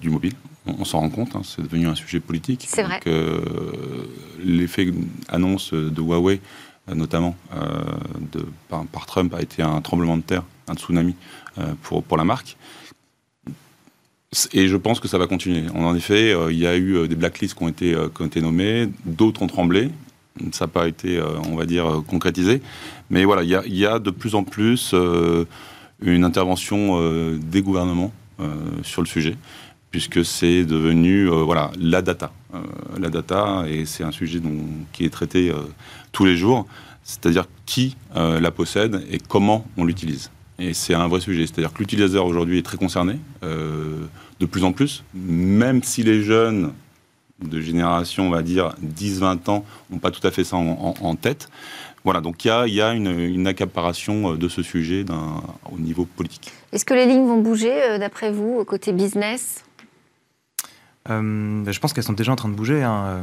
du mobile. On, s'en rend compte, hein, c'est devenu un sujet politique. C'est vrai. Euh, l'effet annonce de Huawei, notamment euh, de, par, Trump, a été un tremblement de terre un tsunami pour, pour la marque. Et je pense que ça va continuer. En effet, il y a eu des blacklists qui ont été, qui ont été nommées, d'autres ont tremblé. Ça n'a pas été, on va dire, concrétisé. Mais voilà, il y a, de plus en plus une intervention des gouvernements sur le sujet puisque c'est devenu euh, voilà, la data. Euh, la data, et c'est un sujet qui est traité euh, tous les jours, c'est-à-dire qui la possède et comment on l'utilise. Et c'est un vrai sujet, c'est-à-dire que l'utilisateur aujourd'hui est très concerné, de plus en plus, même si les jeunes de génération, on va dire 10-20 ans, n'ont pas tout à fait ça en, tête. Voilà, donc il y a, y a une, une, accaparation de ce sujet au niveau politique. Est-ce que les lignes vont bouger, d'après vous, côté business? Euh, je pense qu'elles sont déjà en train de bouger. Hein. Euh,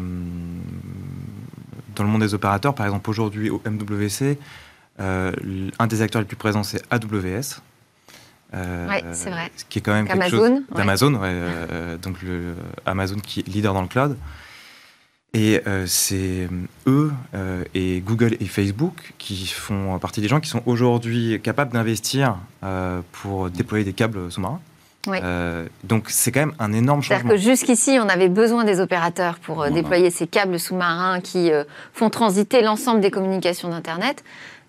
dans le monde des opérateurs, par exemple, aujourd'hui au MWC, euh, un des acteurs les plus présents, c'est AWS. oui, c'est vrai. Ce qui est quand même quelque chose d'Amazon, donc le, Amazon qui est leader dans le cloud. Et c'est eux et Google et Facebook qui font partie des gens qui sont aujourd'hui capables d'investir pour déployer des câbles sous-marins. Euh, donc c'est quand même un énorme changement. C'est-à-dire que jusqu'ici, on avait besoin des opérateurs pour euh, déployer ces câbles sous-marins qui euh, font transiter l'ensemble des communications d'Internet.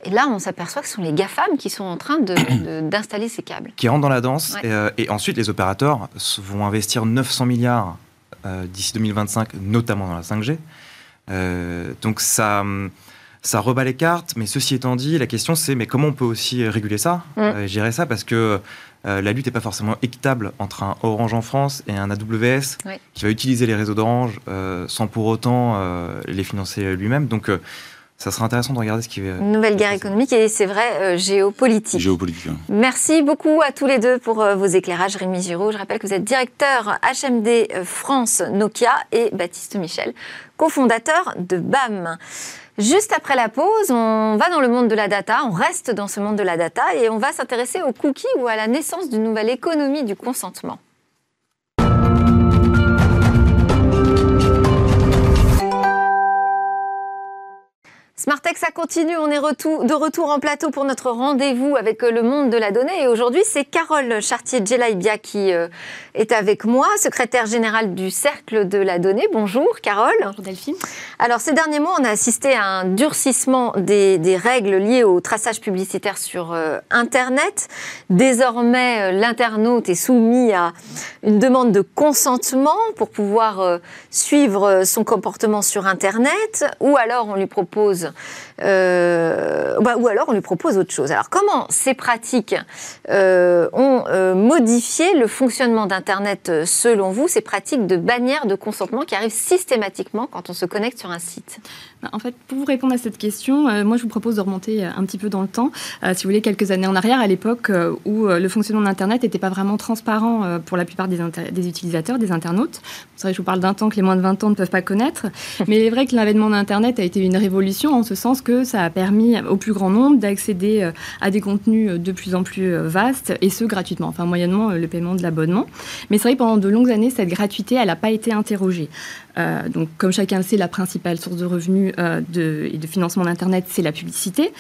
Et là, on s'aperçoit que ce sont les GAFAM qui sont en train d'installer ces câbles. Qui rentrent dans la danse. Et, ensuite, les opérateurs vont investir 900 milliards d'ici 2025, notamment dans la 5G. donc ça ça rebat les cartes, mais ceci étant dit, la question c'est mais comment on peut aussi réguler ça, mm. gérer ça, parce que euh, la lutte n'est pas forcément équitable entre un Orange en France et un AWS qui va utiliser les réseaux d'Orange euh, sans pour autant euh, les financer lui-même. Donc, ça sera intéressant de regarder ce qui va. Une nouvelle guerre économique et c'est vrai, géopolitique. Géopolitique. Merci beaucoup à tous les deux pour vos éclairages. Rémi Giraud, je rappelle que vous êtes directeur HMD France Nokia et Baptiste Michel, cofondateur de BAM. Juste après la pause, on va dans le monde de la data, on reste dans ce monde de la data et on va s'intéresser aux cookies ou à la naissance d'une nouvelle économie du consentement. Smartech, ça continue. On est de retour en plateau pour notre rendez-vous avec euh, le monde de la donnée. Et aujourd'hui, c'est Carole Chartier-Djelaibia qui euh, est avec moi, secrétaire générale du Cercle de la donnée. Bonjour, Carole. Bonjour, Delphine. Alors, ces derniers mois, on a assisté à un durcissement des, règles liées au traçage publicitaire sur euh, Internet. Désormais, l'internaute est soumis à une demande de consentement pour pouvoir suivre son comportement sur Internet. Ou alors, on lui propose euh, bah, ou alors on lui propose autre chose. Alors comment ces pratiques euh, ont euh, modifié le fonctionnement d'Internet selon vous, ces pratiques de bannière de consentement qui arrivent systématiquement quand on se connecte sur un site? Bah, en fait, pour vous répondre à cette question, moi je vous propose de remonter un petit peu dans le temps, si vous voulez, quelques années en arrière, à l'époque où le fonctionnement d'Internet n'était pas vraiment transparent pour la plupart des, des, utilisateurs, des internautes. C'est vrai que je vous parle d'un temps que les moins de 20 ans ne peuvent pas connaître, mais il est vrai que l'avènement d'Internet a été une révolution en ce sens que ça a permis au plus grand nombre d'accéder à des contenus de plus en plus vastes, et ce gratuitement, enfin moyennement le paiement de l'abonnement. Mais c'est vrai pendant de longues années, cette gratuité, elle n'a pas été interrogée. Euh, donc, comme chacun le sait, la principale source de revenus euh, de, et de financement d'Internet, c'est la publicité.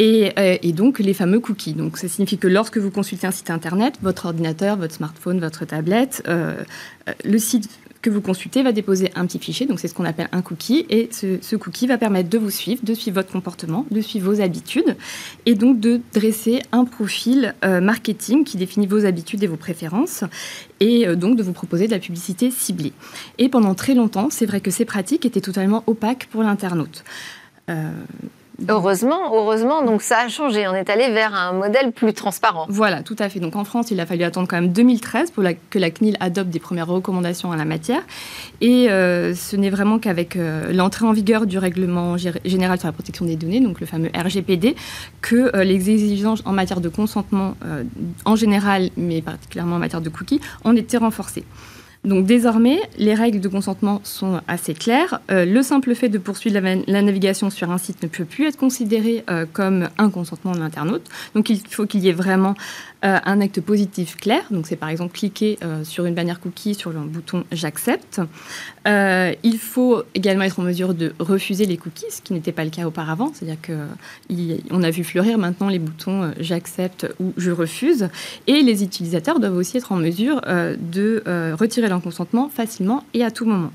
Euh, et, donc, les fameux cookies. Donc, ça signifie que lorsque vous consultez un site Internet, votre ordinateur, votre smartphone, votre tablette, le site que vous consultez va déposer un petit fichier, donc c'est ce qu'on appelle un cookie, et ce, cookie va permettre de vous suivre, de suivre votre comportement, de suivre vos habitudes, et donc de dresser un profil euh, marketing qui définit vos habitudes et vos préférences, et euh, donc de vous proposer de la publicité ciblée. Et pendant très longtemps, c'est vrai que ces pratiques étaient totalement opaques pour l'internaute. Euh, Heureusement, heureusement, donc ça a changé. On est allé vers un modèle plus transparent. Voilà, tout à fait. Donc en France, il a fallu attendre quand même 2013 pour que la CNIL adopte des premières recommandations en la matière. Et euh, ce n'est vraiment qu'avec euh, l'entrée en vigueur du règlement général sur la protection des données, donc le fameux RGPD, que euh, les exigences en matière de consentement en général, mais particulièrement en matière de cookies, ont été renforcées. Donc désormais, les règles de consentement sont assez claires. le simple fait de poursuivre la, navigation sur un site ne peut plus être considéré comme un consentement de l'internaute. Donc il faut qu'il y ait vraiment euh, un acte positif clair. Donc, c'est par exemple cliquer euh, sur une bannière cookie sur le bouton J'accepte. Euh, il faut également être en mesure de refuser les cookies, ce qui n'était pas le cas auparavant. C'est-à-dire qu'on a vu fleurir maintenant les boutons J'accepte ou Je refuse. Et les utilisateurs doivent aussi être en mesure de retirer leur consentement facilement et à tout moment.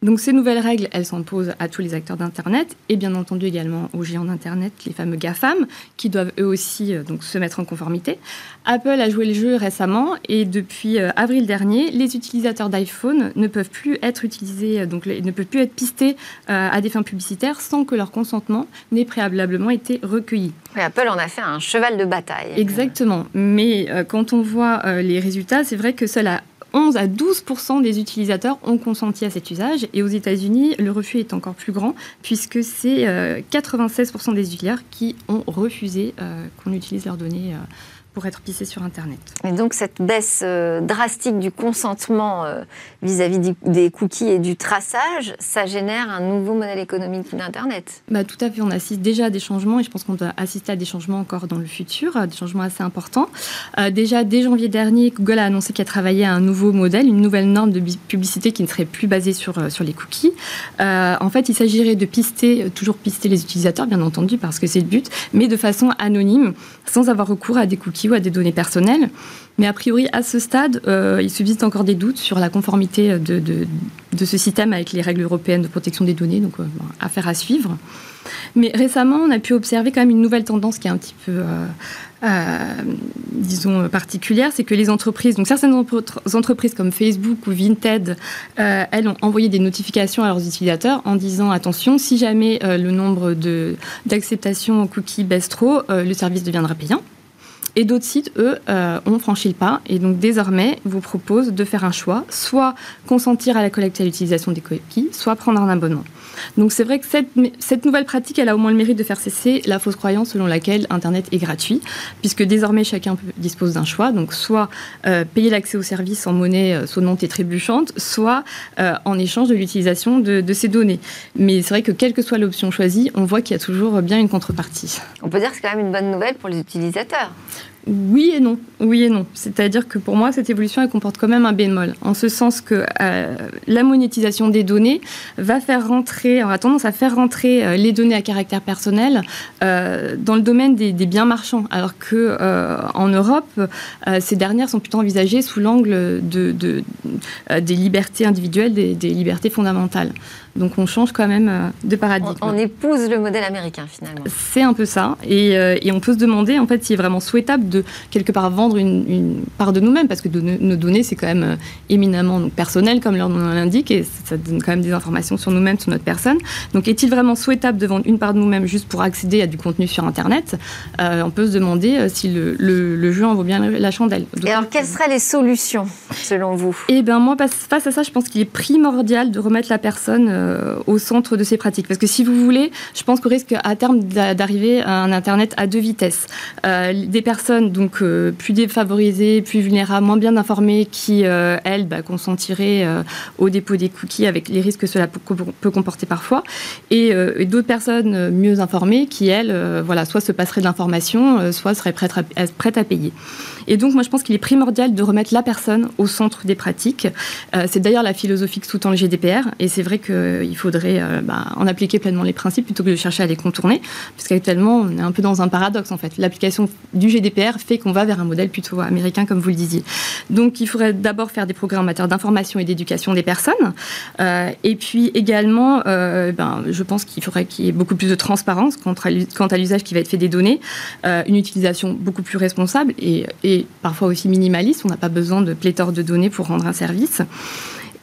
Donc ces nouvelles règles, elles s'imposent à tous les acteurs d'Internet et bien entendu également aux géants d'Internet, les fameux GAFAM, qui doivent eux aussi euh, donc, se mettre en conformité. Apple a joué le jeu récemment et depuis euh, avril dernier, les utilisateurs d'iPhone ne peuvent plus être utilisés, euh, donc ne peuvent plus être pistés à des fins publicitaires sans que leur consentement n'ait préalablement été recueilli. Apple en a fait un cheval de bataille. Exactement. Mais quand on voit les résultats, c'est vrai que cela 11 à 12% des utilisateurs ont consenti à cet usage. Et aux États-Unis, le refus est encore plus grand, puisque c'est 96% euh, des utilisateurs qui ont refusé euh, qu'on utilise leurs données euh, pour être pissé sur Internet. Et donc cette baisse euh, drastique du consentement euh, vis-à-vis des cookies et du traçage, ça génère un nouveau modèle économique d'Internet bah, Tout à fait, on assiste déjà à des changements et je pense qu'on doit assister à des changements encore dans le futur, euh, des changements assez importants. déjà, dès janvier dernier, Google a annoncé qu'il a travaillé à un nouveau modèle, une nouvelle norme de publicité qui ne serait plus basée sur, sur les cookies. en fait, il s'agirait de pister, toujours pister les utilisateurs, bien entendu, parce que c'est le but, mais de façon anonyme, sans avoir recours à des cookies à des données personnelles. Mais a priori, à ce stade, euh, il subsiste encore des doutes sur la conformité de, ce système avec les règles européennes de protection des données, donc euh, affaire à suivre. Mais récemment, on a pu observer quand même une nouvelle tendance qui est un petit peu, euh, disons, particulière, c'est que les entreprises, donc certaines entreprises comme Facebook ou Vinted, elles ont envoyé des notifications à leurs utilisateurs en disant attention, si jamais le nombre d'acceptations cookies baisse trop, le service deviendra payant. Et d'autres sites, eux, euh, ont franchi le pas et donc désormais vous proposent de faire un choix, soit consentir à la collecte et à l'utilisation des cookies, soit prendre un abonnement. Donc c'est vrai que cette, nouvelle pratique, a au moins le mérite de faire cesser la fausse croyance selon laquelle Internet est gratuit, puisque désormais chacun dispose d'un choix, donc soit euh, payer l'accès aux services en monnaie euh, sonnante et trébuchante, soit euh, en échange de l'utilisation de, de, ces données. Mais c'est vrai que quelle que soit l'option choisie, on voit qu'il y a toujours bien une contrepartie. On peut dire que c'est quand même une bonne nouvelle pour les utilisateurs. Oui et non. Oui et non. C'est-à-dire que pour moi, cette évolution, comporte quand même un bémol, en ce sens que euh, la monétisation des données va faire rentrer, a tendance à faire rentrer euh, les données à caractère personnel euh, dans le domaine des, biens marchands, alors que en Europe, ces dernières sont plutôt envisagées sous l'angle de, des libertés individuelles, des libertés fondamentales. Donc on change quand même euh, de paradigme. On, épouse le modèle américain finalement. C'est un peu ça. Euh, et, on peut se demander en fait s'il est vraiment souhaitable de quelque part vendre une, part de nous-mêmes parce que nos données c'est quand même euh, éminemment donc, personnel comme leur nom l'indique et ça donne quand même des informations sur nous-mêmes, sur notre personne. Donc est-il vraiment souhaitable de vendre une part de nous-mêmes juste pour accéder à du contenu sur Internet? On peut se demander si le, jeu en vaut bien la chandelle. et alors quelles seraient les solutions selon vous? Eh bien moi face à ça je pense qu'il est primordial de remettre la personne euh, au centre de ces pratiques. Parce que si vous voulez, je pense qu'on risque à terme d'arriver à un Internet à deux vitesses. Euh, des personnes donc euh, plus défavorisées, plus vulnérables, moins bien informées, qui, elles, bah, consentiraient au dépôt des cookies avec les risques que cela peut, comporter parfois. Et, d'autres personnes mieux informées qui, elles, voilà, soit se passeraient de l'information, soit seraient prêtes à payer. Et donc, moi, je pense qu'il est primordial de remettre la personne au centre des pratiques. c'est d'ailleurs la philosophie que sous-tend le GDPR. Et c'est vrai que il faudrait euh, bah, en appliquer pleinement les principes plutôt que de chercher à les contourner, puisqu'actuellement, on est un peu dans un paradoxe, en fait. L'application du GDPR fait qu'on va vers un modèle plutôt américain, comme vous le disiez. Donc, il faudrait d'abord faire des programmes en matière d'information et d'éducation des personnes, euh, et puis également, euh, ben, je pense qu'il faudrait qu'il y ait beaucoup plus de transparence quant à l'usage qui va être fait des données, une utilisation beaucoup plus responsable et parfois aussi minimaliste. On n'a pas besoin de pléthore de données pour rendre un service.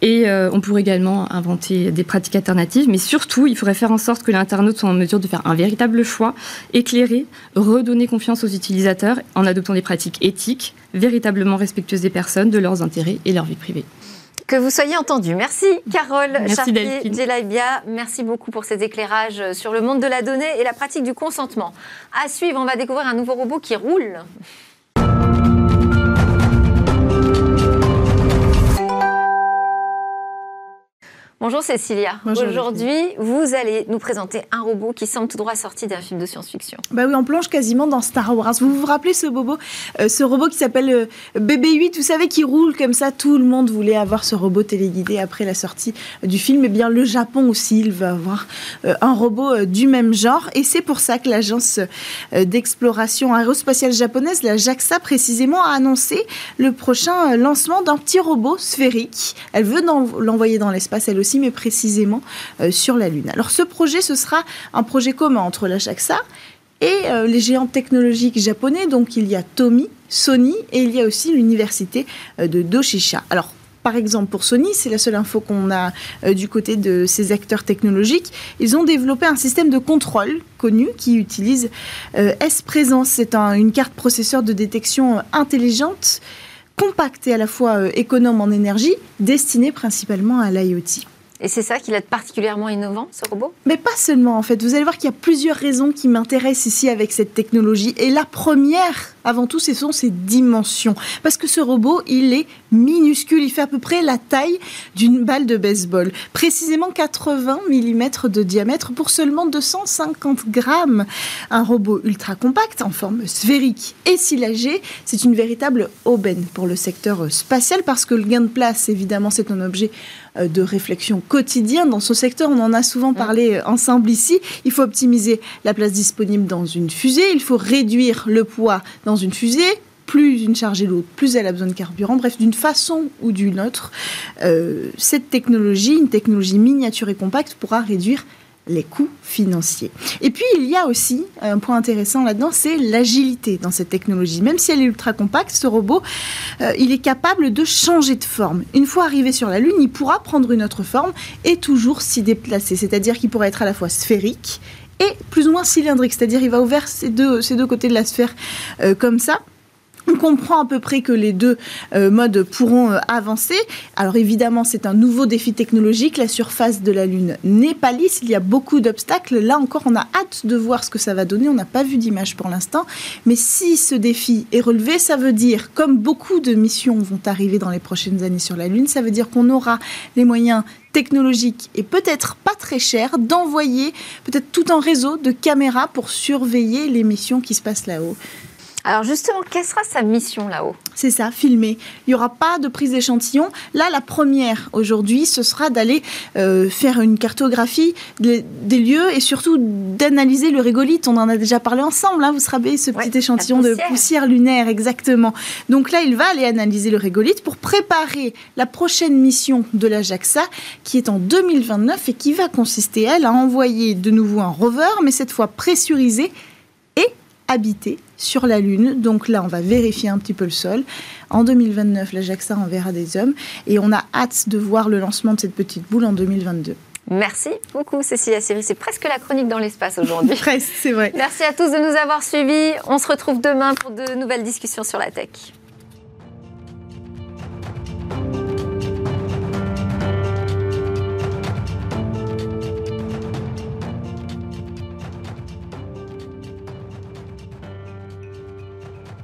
Et euh, on pourrait également inventer des pratiques alternatives, mais surtout, il faudrait faire en sorte que l'internaute soit en mesure de faire un véritable choix, éclairé, redonner confiance aux utilisateurs en adoptant des pratiques éthiques, véritablement respectueuses des personnes, de leurs intérêts et leur vie privée. Que vous soyez entendu. Merci Carole Merci Jelaibia. Merci beaucoup pour ces éclairages sur le monde de la donnée et la pratique du consentement. À suivre, on va découvrir un nouveau robot qui roule. Bonjour Cécilia. Aujourd'hui, vous allez nous présenter un robot qui semble tout droit sorti d'un film de science-fiction. Bah oui, on plonge quasiment dans Star Wars. Vous vous rappelez ce bobo, euh, ce robot qui s'appelle euh, BB-8, vous savez, qui roule comme ça. Tout le monde voulait avoir ce robot téléguidé après la sortie du film. Eh bien, le Japon aussi, il va avoir euh, un robot du même genre. Et c'est pour ça que l'agence d'exploration aérospatiale japonaise, la JAXA précisément, a annoncé le prochain lancement d'un petit robot sphérique. Elle veut l'envoyer dans l'espace, elle aussi mais précisément euh, sur la Lune. Alors ce projet, ce sera un projet commun entre la JAXA et euh, les géants technologiques japonais. Donc il y a Tomy, Sony et il y a aussi l'université euh, de Doshisha. Alors par exemple, pour Sony, c'est la seule info qu'on a du côté de ces acteurs technologiques. Ils ont développé un système de contrôle connu qui utilise S-Présence. C'est une carte processeur de détection intelligente, compacte et à la fois économe en énergie, destinée principalement à l'IoT. Et c'est ça qui est particulièrement innovant, ce robot? Mais pas seulement, en fait. Vous allez voir qu'il y a plusieurs raisons qui m'intéressent ici avec cette technologie. Et la première, avant tout, ce sont ses dimensions. Parce que ce robot, il est minuscule. Il fait à peu près la taille d'une balle de baseball. Précisément 80 mm de diamètre pour seulement 250 grammes. Un robot ultra compact, en forme sphérique et silagé. C'est une véritable aubaine pour le secteur spatial parce que le gain de place, évidemment, c'est un objet euh, de réflexion quotidien dans ce secteur. On en a souvent parlé euh, ensemble ici. Il faut optimiser la place disponible dans une fusée. Il faut réduire le poids dans une fusée plus une charge est lourde, plus elle a besoin de carburant. Bref, d'une façon ou d'une autre, euh, cette technologie, une technologie miniature et compacte, pourra réduire les coûts financiers. Et puis, il y a aussi un point intéressant là-dedans, c'est l'agilité dans cette technologie. Même si elle est ultra compacte, ce robot, euh, il est capable de changer de forme. Une fois arrivé sur la Lune, il pourra prendre une autre forme et toujours s'y déplacer. C'est-à-dire qu'il pourra être à la fois sphérique et plus ou moins cylindrique. C'est-à-dire il va deux, ces deux côtés de la sphère euh, comme ça on comprend à peu près que les deux euh, modes pourront euh, avancer. Alors évidemment, c'est un nouveau défi technologique. La surface de la Lune n'est pas lisse. Il y a beaucoup d'obstacles. Là encore, on a hâte de voir ce que ça va donner. On n'a pas vu d'image pour l'instant. Mais si ce défi est relevé, ça veut dire, comme beaucoup de missions vont arriver dans les prochaines années sur la Lune, ça veut dire qu'on aura les moyens technologiques et peut-être pas très chers d'envoyer peut-être tout un réseau de caméras pour surveiller les missions qui se passent là-haut. Alors justement, quelle sera sa mission là-haut? C'est ça, filmer. Il n'y aura pas de prise d'échantillon. Là, la première aujourd'hui, ce sera d'aller euh, faire une cartographie des, lieux et surtout d'analyser le régolithe. On en a déjà parlé ensemble. Hein. vous se rappelez ce petit échantillon de poussière lunaire, exactement. Donc là, il va aller analyser le régolithe pour préparer la prochaine mission de la JAXA, qui est en 2029 et qui va consister, elle, à envoyer de nouveau un rover, mais cette fois pressurisé et habité sur la Lune. Donc là, on va vérifier un petit peu le sol. En 2029, la JAXA enverra des hommes et on a hâte de voir le lancement de cette petite boule en 2022. Merci beaucoup, Cécilia Siri. C'est presque la chronique dans l'espace aujourd'hui. presque, c'est vrai. Merci à tous de nous avoir suivis. On se retrouve demain pour de nouvelles discussions sur la tech.